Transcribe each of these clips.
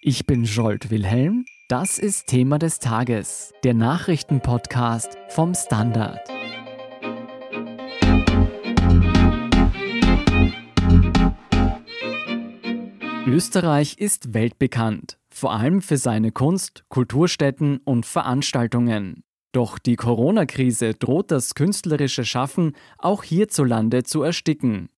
Ich bin Jolt Wilhelm. Das ist Thema des Tages, der Nachrichtenpodcast vom Standard. Österreich ist weltbekannt, vor allem für seine Kunst, Kulturstätten und Veranstaltungen. Doch die Corona-Krise droht das künstlerische Schaffen auch hierzulande zu ersticken.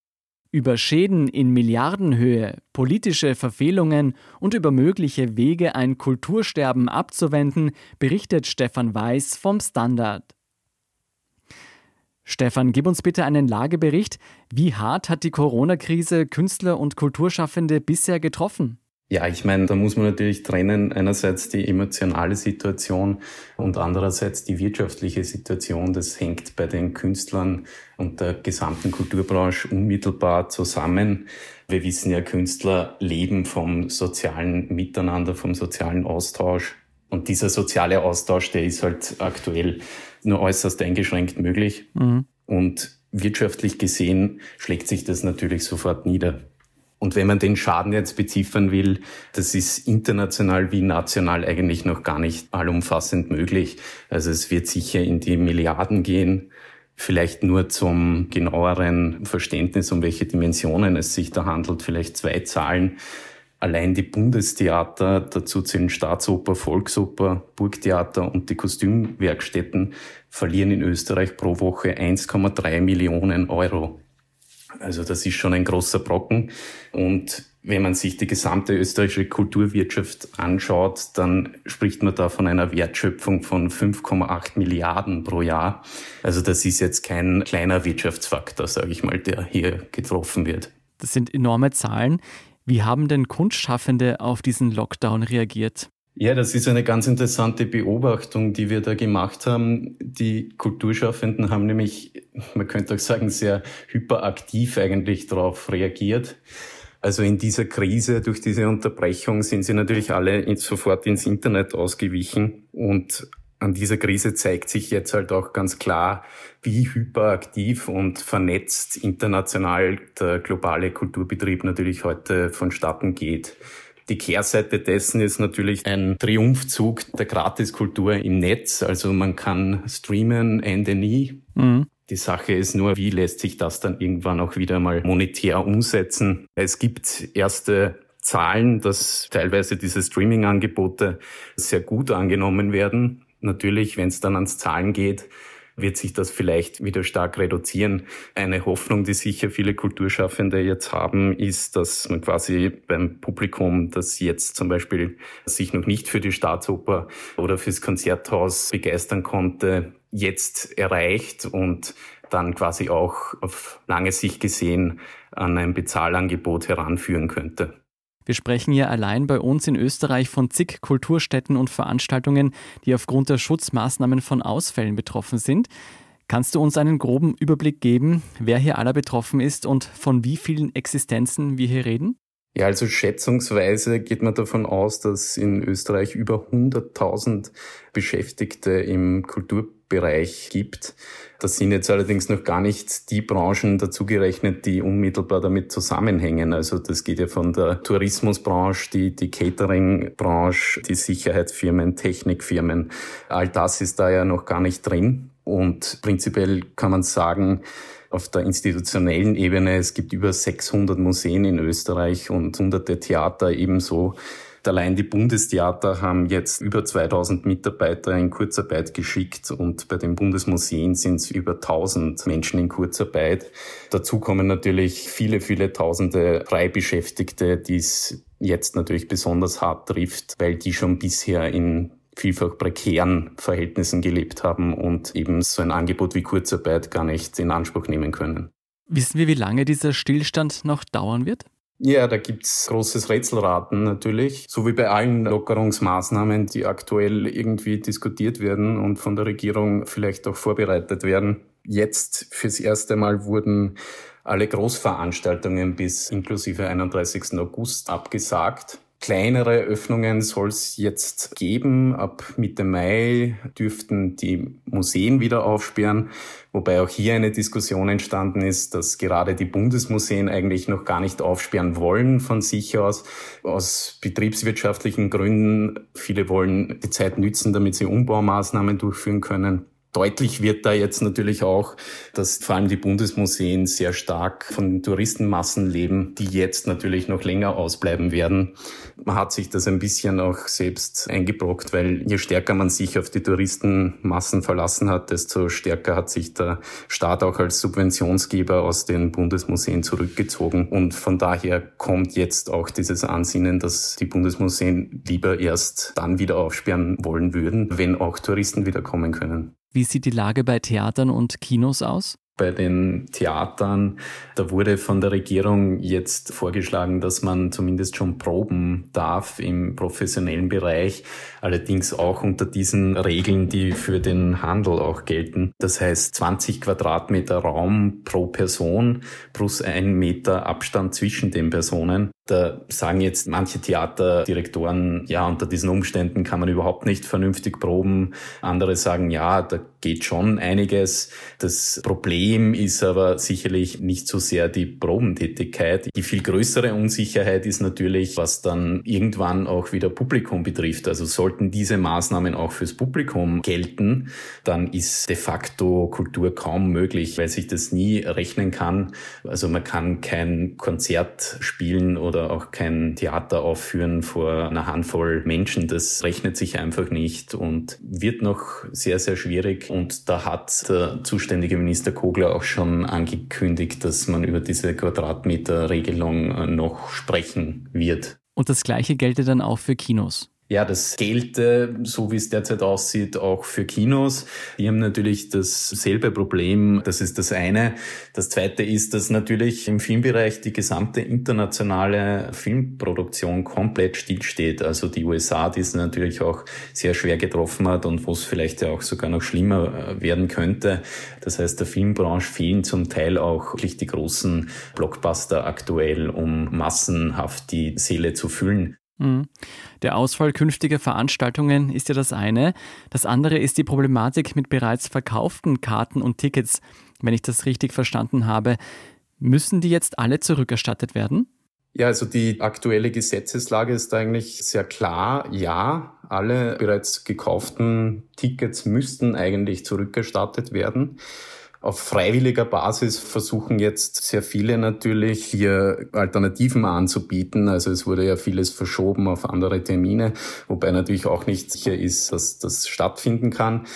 Über Schäden in Milliardenhöhe, politische Verfehlungen und über mögliche Wege, ein Kultursterben abzuwenden, berichtet Stefan Weiß vom Standard. Stefan, gib uns bitte einen Lagebericht. Wie hart hat die Corona-Krise Künstler und Kulturschaffende bisher getroffen? Ja, ich meine, da muss man natürlich trennen, einerseits die emotionale Situation und andererseits die wirtschaftliche Situation. Das hängt bei den Künstlern und der gesamten Kulturbranche unmittelbar zusammen. Wir wissen ja, Künstler leben vom sozialen Miteinander, vom sozialen Austausch. Und dieser soziale Austausch, der ist halt aktuell nur äußerst eingeschränkt möglich. Mhm. Und wirtschaftlich gesehen schlägt sich das natürlich sofort nieder. Und wenn man den Schaden jetzt beziffern will, das ist international wie national eigentlich noch gar nicht allumfassend möglich. Also es wird sicher in die Milliarden gehen. Vielleicht nur zum genaueren Verständnis, um welche Dimensionen es sich da handelt, vielleicht zwei Zahlen. Allein die Bundestheater, dazu zählen Staatsoper, Volksoper, Burgtheater und die Kostümwerkstätten, verlieren in Österreich pro Woche 1,3 Millionen Euro. Also das ist schon ein großer Brocken. Und wenn man sich die gesamte österreichische Kulturwirtschaft anschaut, dann spricht man da von einer Wertschöpfung von 5,8 Milliarden pro Jahr. Also das ist jetzt kein kleiner Wirtschaftsfaktor, sage ich mal, der hier getroffen wird. Das sind enorme Zahlen. Wie haben denn Kunstschaffende auf diesen Lockdown reagiert? Ja, das ist eine ganz interessante Beobachtung, die wir da gemacht haben. Die Kulturschaffenden haben nämlich, man könnte auch sagen, sehr hyperaktiv eigentlich darauf reagiert. Also in dieser Krise, durch diese Unterbrechung sind sie natürlich alle sofort ins Internet ausgewichen und an dieser Krise zeigt sich jetzt halt auch ganz klar, wie hyperaktiv und vernetzt international der globale Kulturbetrieb natürlich heute vonstatten geht. Die Kehrseite dessen ist natürlich ein Triumphzug der Gratiskultur im Netz. Also man kann streamen, Ende nie. Mhm. Die Sache ist nur, wie lässt sich das dann irgendwann auch wieder mal monetär umsetzen? Es gibt erste Zahlen, dass teilweise diese Streaming-Angebote sehr gut angenommen werden. Natürlich, wenn es dann ans Zahlen geht, wird sich das vielleicht wieder stark reduzieren. Eine Hoffnung, die sicher viele Kulturschaffende jetzt haben, ist, dass man quasi beim Publikum, das jetzt zum Beispiel sich noch nicht für die Staatsoper oder fürs Konzerthaus begeistern konnte, jetzt erreicht und dann quasi auch auf lange Sicht gesehen an ein Bezahlangebot heranführen könnte. Wir sprechen hier allein bei uns in Österreich von zig Kulturstätten und Veranstaltungen, die aufgrund der Schutzmaßnahmen von Ausfällen betroffen sind. Kannst du uns einen groben Überblick geben, wer hier aller betroffen ist und von wie vielen Existenzen wir hier reden? Ja, also schätzungsweise geht man davon aus, dass in Österreich über 100.000 Beschäftigte im Kulturbereich gibt. Das sind jetzt allerdings noch gar nicht die Branchen dazugerechnet, die unmittelbar damit zusammenhängen. Also das geht ja von der Tourismusbranche, die, die Cateringbranche, die Sicherheitsfirmen, Technikfirmen. All das ist da ja noch gar nicht drin. Und prinzipiell kann man sagen, auf der institutionellen Ebene, es gibt über 600 Museen in Österreich und hunderte Theater ebenso. Allein die Bundestheater haben jetzt über 2000 Mitarbeiter in Kurzarbeit geschickt und bei den Bundesmuseen sind es über 1000 Menschen in Kurzarbeit. Dazu kommen natürlich viele, viele tausende Freibeschäftigte, die es jetzt natürlich besonders hart trifft, weil die schon bisher in vielfach prekären Verhältnissen gelebt haben und eben so ein Angebot wie Kurzarbeit gar nicht in Anspruch nehmen können. Wissen wir, wie lange dieser Stillstand noch dauern wird? Ja, da gibt's großes Rätselraten natürlich, so wie bei allen Lockerungsmaßnahmen, die aktuell irgendwie diskutiert werden und von der Regierung vielleicht auch vorbereitet werden. Jetzt fürs erste Mal wurden alle Großveranstaltungen bis inklusive 31. August abgesagt. Kleinere Öffnungen soll es jetzt geben. Ab Mitte Mai dürften die Museen wieder aufsperren, wobei auch hier eine Diskussion entstanden ist, dass gerade die Bundesmuseen eigentlich noch gar nicht aufsperren wollen von sich aus, aus betriebswirtschaftlichen Gründen. Viele wollen die Zeit nützen, damit sie Umbaumaßnahmen durchführen können. Deutlich wird da jetzt natürlich auch, dass vor allem die Bundesmuseen sehr stark von Touristenmassen leben, die jetzt natürlich noch länger ausbleiben werden. Man hat sich das ein bisschen auch selbst eingebrockt, weil je stärker man sich auf die Touristenmassen verlassen hat, desto stärker hat sich der Staat auch als Subventionsgeber aus den Bundesmuseen zurückgezogen. Und von daher kommt jetzt auch dieses Ansinnen, dass die Bundesmuseen lieber erst dann wieder aufsperren wollen würden, wenn auch Touristen wieder kommen können. Wie sieht die Lage bei Theatern und Kinos aus? Bei den Theatern. Da wurde von der Regierung jetzt vorgeschlagen, dass man zumindest schon proben darf im professionellen Bereich, allerdings auch unter diesen Regeln, die für den Handel auch gelten. Das heißt 20 Quadratmeter Raum pro Person plus ein Meter Abstand zwischen den Personen. Da sagen jetzt manche Theaterdirektoren, ja, unter diesen Umständen kann man überhaupt nicht vernünftig proben. Andere sagen, ja, da geht schon einiges. Das Problem ist aber sicherlich nicht so sehr die Probentätigkeit. Die viel größere Unsicherheit ist natürlich, was dann irgendwann auch wieder Publikum betrifft. Also sollten diese Maßnahmen auch fürs Publikum gelten, dann ist de facto Kultur kaum möglich, weil sich das nie rechnen kann. Also man kann kein Konzert spielen oder auch kein Theater aufführen vor einer Handvoll Menschen. Das rechnet sich einfach nicht und wird noch sehr, sehr schwierig. Und da hat der zuständige Minister Kogler auch schon angekündigt, dass man über diese Quadratmeterregelung noch sprechen wird. Und das Gleiche gelte dann auch für Kinos. Ja, das gelte, so wie es derzeit aussieht, auch für Kinos. Die haben natürlich dasselbe Problem. Das ist das eine. Das zweite ist, dass natürlich im Filmbereich die gesamte internationale Filmproduktion komplett stillsteht. Also die USA, die es natürlich auch sehr schwer getroffen hat und wo es vielleicht ja auch sogar noch schlimmer äh, werden könnte. Das heißt, der Filmbranche fehlen zum Teil auch wirklich die großen Blockbuster aktuell, um massenhaft die Seele zu füllen. Mhm. Der Ausfall künftiger Veranstaltungen ist ja das eine. Das andere ist die Problematik mit bereits verkauften Karten und Tickets. Wenn ich das richtig verstanden habe, müssen die jetzt alle zurückerstattet werden? Ja, also die aktuelle Gesetzeslage ist eigentlich sehr klar. Ja, alle bereits gekauften Tickets müssten eigentlich zurückerstattet werden. Auf freiwilliger Basis versuchen jetzt sehr viele natürlich hier Alternativen anzubieten. Also es wurde ja vieles verschoben auf andere Termine, wobei natürlich auch nicht sicher ist, dass das stattfinden kann.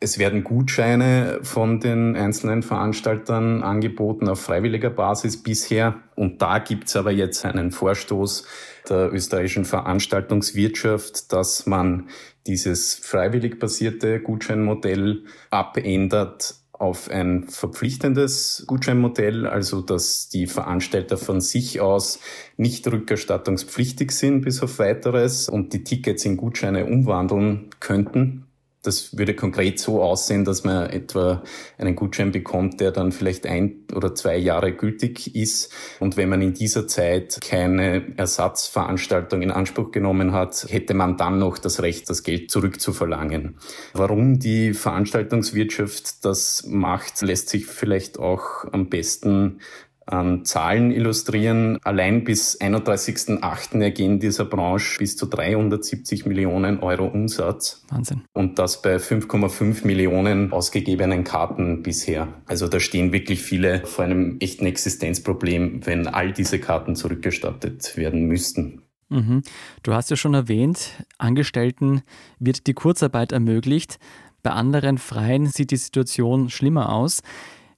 Es werden Gutscheine von den einzelnen Veranstaltern angeboten auf freiwilliger Basis bisher. Und da gibt's aber jetzt einen Vorstoß der österreichischen Veranstaltungswirtschaft, dass man dieses freiwillig basierte Gutscheinmodell abändert auf ein verpflichtendes Gutscheinmodell, also dass die Veranstalter von sich aus nicht rückerstattungspflichtig sind bis auf weiteres und die Tickets in Gutscheine umwandeln könnten. Das würde konkret so aussehen, dass man etwa einen Gutschein bekommt, der dann vielleicht ein oder zwei Jahre gültig ist. Und wenn man in dieser Zeit keine Ersatzveranstaltung in Anspruch genommen hat, hätte man dann noch das Recht, das Geld zurückzuverlangen. Warum die Veranstaltungswirtschaft das macht, lässt sich vielleicht auch am besten an Zahlen illustrieren. Allein bis 31.08. ergehen dieser Branche bis zu 370 Millionen Euro Umsatz. Wahnsinn. Und das bei 5,5 Millionen ausgegebenen Karten bisher. Also da stehen wirklich viele vor einem echten Existenzproblem, wenn all diese Karten zurückgestattet werden müssten. Mhm. Du hast ja schon erwähnt, Angestellten wird die Kurzarbeit ermöglicht. Bei anderen Freien sieht die Situation schlimmer aus.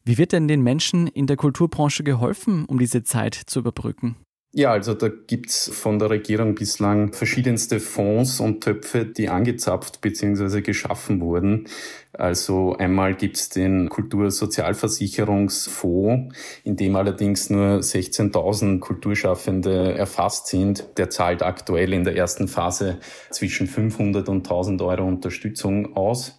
Wie wird denn den Menschen in der Kulturbranche geholfen, um diese Zeit zu überbrücken? Ja, also da gibt's von der Regierung bislang verschiedenste Fonds und Töpfe, die angezapft bzw. geschaffen wurden. Also einmal gibt's den Kultursozialversicherungsfonds, in dem allerdings nur 16.000 Kulturschaffende erfasst sind. Der zahlt aktuell in der ersten Phase zwischen 500 und 1000 Euro Unterstützung aus.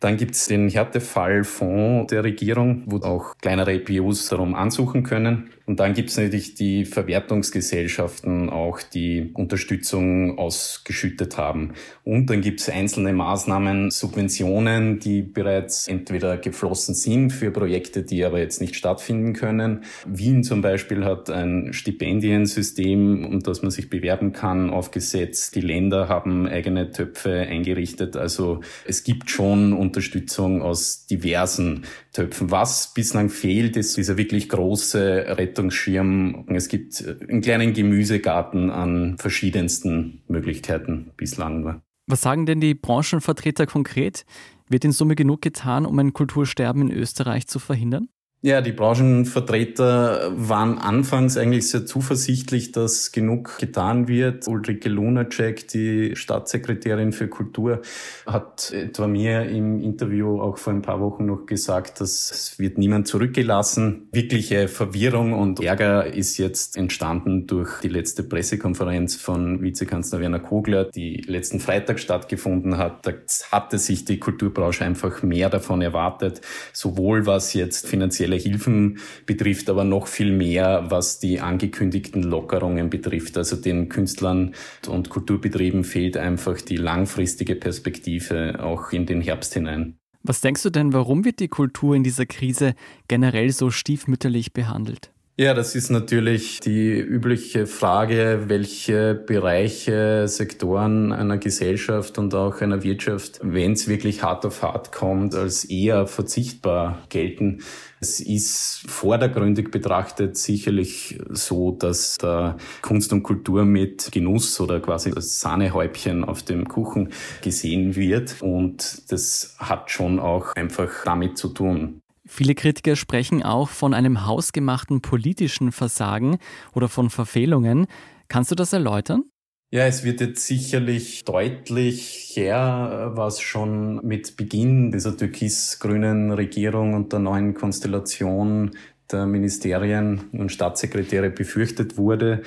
Dann gibt es den Härtefallfonds der Regierung, wo auch kleinere IPOs darum ansuchen können. Und dann gibt es natürlich die Verwertungsgesellschaften auch, die Unterstützung ausgeschüttet haben. Und dann gibt es einzelne Maßnahmen, Subventionen, die bereits entweder geflossen sind für Projekte, die aber jetzt nicht stattfinden können. Wien zum Beispiel hat ein Stipendiensystem, um das man sich bewerben kann, aufgesetzt. Die Länder haben eigene Töpfe eingerichtet. Also es gibt schon Unterstützung aus diversen Töpfen. Was bislang fehlt, ist dieser wirklich große Rettungsschirm. Es gibt einen kleinen Gemüsegarten an verschiedensten Möglichkeiten bislang nur. Was sagen denn die Branchenvertreter konkret? Wird in Summe genug getan, um ein Kultursterben in Österreich zu verhindern? Ja, die Branchenvertreter waren anfangs eigentlich sehr zuversichtlich, dass genug getan wird. Ulrike Lunacek, die Staatssekretärin für Kultur, hat etwa mir im Interview auch vor ein paar Wochen noch gesagt, dass es wird niemand zurückgelassen. Wirkliche Verwirrung und Ärger ist jetzt entstanden durch die letzte Pressekonferenz von Vizekanzler Werner Kogler, die letzten Freitag stattgefunden hat. Da hatte sich die Kulturbranche einfach mehr davon erwartet, sowohl was jetzt finanziell finanzielle Hilfen betrifft, aber noch viel mehr, was die angekündigten Lockerungen betrifft. Also den Künstlern und Kulturbetrieben fehlt einfach die langfristige Perspektive auch in den Herbst hinein. Was denkst du denn, warum wird die Kultur in dieser Krise generell so stiefmütterlich behandelt? Ja, das ist natürlich die übliche Frage, welche Bereiche, Sektoren einer Gesellschaft und auch einer Wirtschaft, wenn es wirklich hart auf hart kommt, als eher verzichtbar gelten. Es ist vordergründig betrachtet sicherlich so, dass da Kunst und Kultur mit Genuss oder quasi das Sahnehäubchen auf dem Kuchen gesehen wird. Und das hat schon auch einfach damit zu tun. Viele Kritiker sprechen auch von einem hausgemachten politischen Versagen oder von Verfehlungen. Kannst du das erläutern? Ja, es wird jetzt sicherlich deutlich her, was schon mit Beginn dieser türkis-grünen Regierung und der neuen Konstellation der Ministerien und Staatssekretäre befürchtet wurde,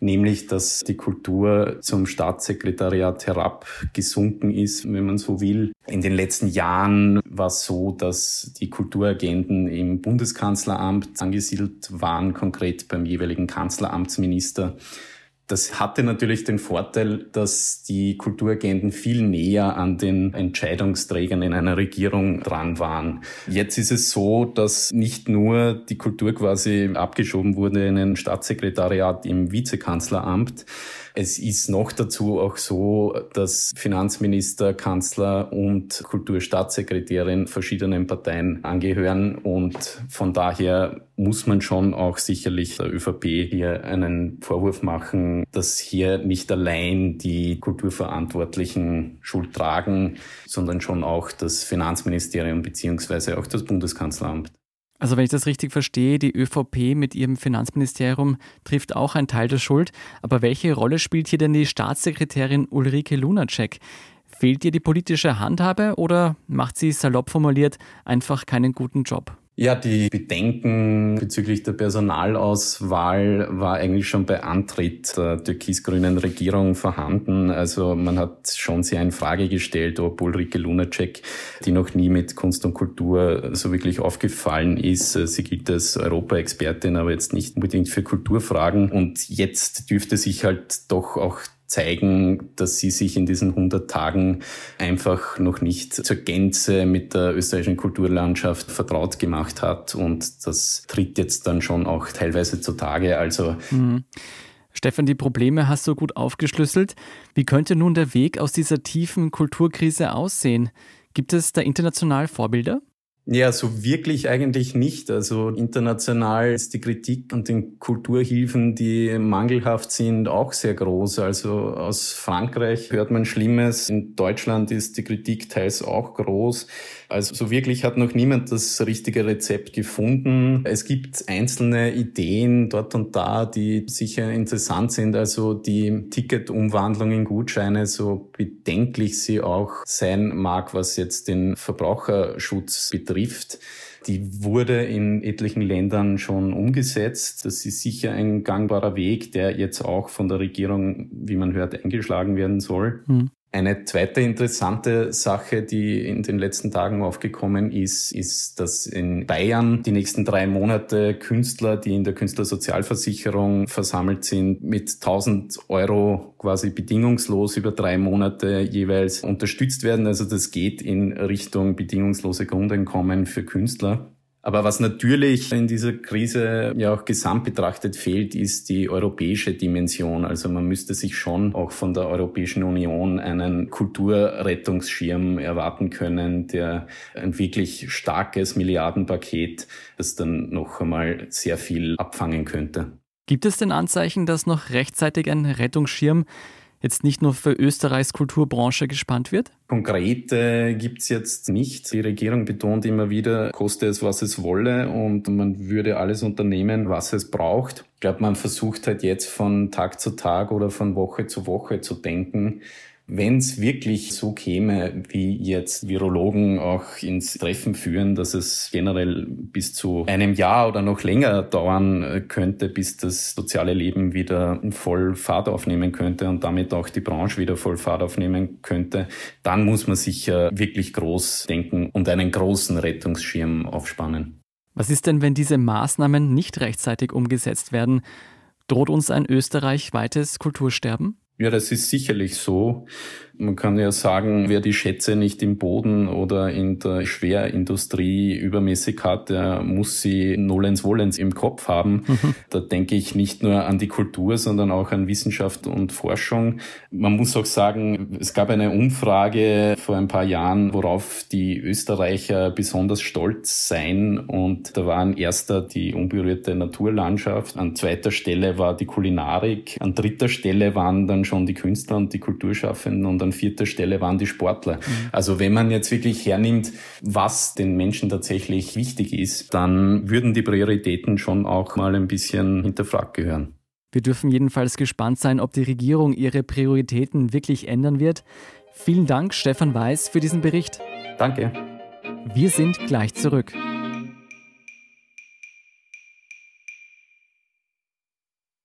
nämlich dass die Kultur zum Staatssekretariat herabgesunken ist, wenn man so will. In den letzten Jahren war es so, dass die Kulturagenten im Bundeskanzleramt angesiedelt waren, konkret beim jeweiligen Kanzleramtsminister. Das hatte natürlich den Vorteil, dass die Kulturagenten viel näher an den Entscheidungsträgern in einer Regierung dran waren. Jetzt ist es so, dass nicht nur die Kultur quasi abgeschoben wurde in ein Staatssekretariat im Vizekanzleramt, es ist noch dazu auch so, dass Finanzminister, Kanzler und Kulturstaatssekretärin verschiedenen Parteien angehören und von daher muss man schon auch sicherlich der ÖVP hier einen Vorwurf machen, dass hier nicht allein die Kulturverantwortlichen Schuld tragen, sondern schon auch das Finanzministerium beziehungsweise auch das Bundeskanzleramt. Also wenn ich das richtig verstehe, die ÖVP mit ihrem Finanzministerium trifft auch einen Teil der Schuld. Aber welche Rolle spielt hier denn die Staatssekretärin Ulrike Lunacek? Fehlt ihr die politische Handhabe oder macht sie salopp formuliert einfach keinen guten Job? Ja, die Bedenken bezüglich der Personalauswahl war eigentlich schon bei Antritt der türkis-grünen Regierung vorhanden. Also man hat schon sehr in Frage gestellt, ob Ulrike Lunacek, die noch nie mit Kunst und Kultur so wirklich aufgefallen ist, sie gilt als Europa-Expertin, aber jetzt nicht unbedingt für Kulturfragen. Und jetzt dürfte sich halt doch auch zeigen, dass sie sich in diesen 100 Tagen einfach noch nicht zur Gänze mit der österreichischen Kulturlandschaft vertraut gemacht hat. Und das tritt jetzt dann schon auch teilweise zutage. Also mhm. Stefan, die Probleme hast du gut aufgeschlüsselt. Wie könnte nun der Weg aus dieser tiefen Kulturkrise aussehen? Gibt es da international Vorbilder? Ja, so wirklich eigentlich nicht. Also international ist die Kritik an den Kulturhilfen, die mangelhaft sind, auch sehr groß. Also aus Frankreich hört man Schlimmes. In Deutschland ist die Kritik teils auch groß. Also so wirklich hat noch niemand das richtige Rezept gefunden. Es gibt einzelne Ideen dort und da, die sicher interessant sind. Also die Ticketumwandlung in Gutscheine, so bedenklich sie auch sein mag, was jetzt den Verbraucherschutz betrifft. Die wurde in etlichen Ländern schon umgesetzt. Das ist sicher ein gangbarer Weg, der jetzt auch von der Regierung, wie man hört, eingeschlagen werden soll. Mhm. Eine zweite interessante Sache, die in den letzten Tagen aufgekommen ist, ist, dass in Bayern die nächsten drei Monate Künstler, die in der Künstlersozialversicherung versammelt sind, mit 1000 Euro quasi bedingungslos über drei Monate jeweils unterstützt werden. Also das geht in Richtung bedingungslose Grundeinkommen für Künstler. Aber was natürlich in dieser Krise ja auch gesamt betrachtet fehlt, ist die europäische Dimension. Also man müsste sich schon auch von der Europäischen Union einen Kulturrettungsschirm erwarten können, der ein wirklich starkes Milliardenpaket, das dann noch einmal sehr viel abfangen könnte. Gibt es denn Anzeichen, dass noch rechtzeitig ein Rettungsschirm jetzt nicht nur für Österreichs Kulturbranche gespannt wird? Konkrete gibt's jetzt nicht. Die Regierung betont immer wieder, koste es, was es wolle und man würde alles unternehmen, was es braucht. Ich glaube, man versucht halt jetzt von Tag zu Tag oder von Woche zu Woche zu denken, wenn es wirklich so käme, wie jetzt Virologen auch ins Treffen führen, dass es generell bis zu einem Jahr oder noch länger dauern äh, könnte, bis das soziale Leben wieder voll Fahrt aufnehmen könnte und damit auch die Branche wieder voll Fahrt aufnehmen könnte, dann muss man sicher wirklich groß denken und einen großen Rettungsschirm aufspannen. Was ist denn, wenn diese Maßnahmen nicht rechtzeitig umgesetzt werden? Droht uns ein österreichweites Kultursterben? Ja, das ist sicherlich so. Man kann ja sagen, wer die Schätze nicht im Boden oder in der Schwerindustrie übermäßig hat, der muss sie nolens wollens im Kopf haben. Mhm. Da denke ich nicht nur an die Kultur, sondern auch an Wissenschaft und Forschung. Man muss auch sagen, es gab eine Umfrage vor ein paar Jahren, worauf die Österreicher besonders stolz seien. Und da war an erster die unberührte Naturlandschaft, an zweiter Stelle war die Kulinarik, an dritter Stelle waren dann schon die Künstler und die Kulturschaffenden und an vierter Stelle waren die Sportler. Mhm. Also wenn man jetzt wirklich hernimmt, was den Menschen tatsächlich wichtig ist, dann würden die Prioritäten schon auch mal ein bisschen hinterfragt gehören. Wir dürfen jedenfalls gespannt sein, ob die Regierung ihre Prioritäten wirklich ändern wird. Vielen Dank, Stefan Weiß, für diesen Bericht. Danke. Wir sind gleich zurück.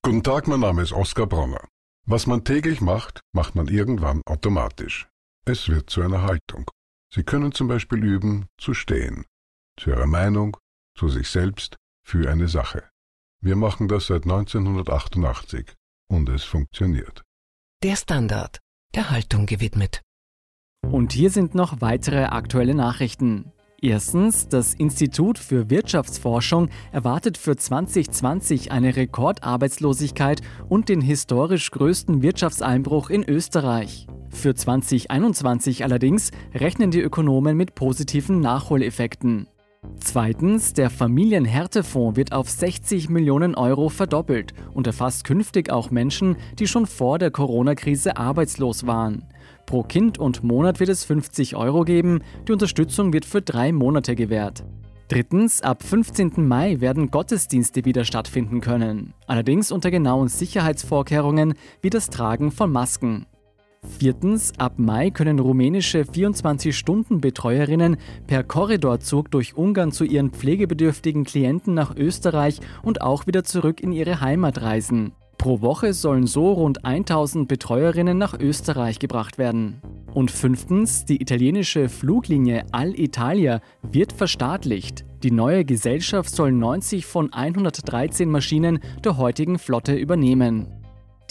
Guten Tag, mein Name ist Oskar Bronner. Was man täglich macht, macht man irgendwann automatisch. Es wird zu einer Haltung. Sie können zum Beispiel üben, zu stehen. Zu Ihrer Meinung, zu sich selbst, für eine Sache. Wir machen das seit 1988 und es funktioniert. Der Standard, der Haltung gewidmet. Und hier sind noch weitere aktuelle Nachrichten. Erstens, das Institut für Wirtschaftsforschung erwartet für 2020 eine Rekordarbeitslosigkeit und den historisch größten Wirtschaftseinbruch in Österreich. Für 2021 allerdings rechnen die Ökonomen mit positiven Nachholeffekten. Zweitens, der Familienhärtefonds wird auf 60 Millionen Euro verdoppelt und erfasst künftig auch Menschen, die schon vor der Corona-Krise arbeitslos waren. Pro Kind und Monat wird es 50 Euro geben, die Unterstützung wird für drei Monate gewährt. Drittens, ab 15. Mai werden Gottesdienste wieder stattfinden können, allerdings unter genauen Sicherheitsvorkehrungen wie das Tragen von Masken. Viertens, ab Mai können rumänische 24-Stunden-Betreuerinnen per Korridorzug durch Ungarn zu ihren pflegebedürftigen Klienten nach Österreich und auch wieder zurück in ihre Heimat reisen. Pro Woche sollen so rund 1000 Betreuerinnen nach Österreich gebracht werden. Und fünftens, die italienische Fluglinie Alitalia wird verstaatlicht. Die neue Gesellschaft soll 90 von 113 Maschinen der heutigen Flotte übernehmen.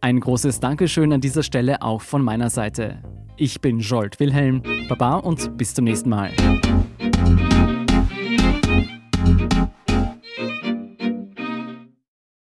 Ein großes Dankeschön an dieser Stelle auch von meiner Seite. Ich bin Jolt Wilhelm, Baba und bis zum nächsten Mal.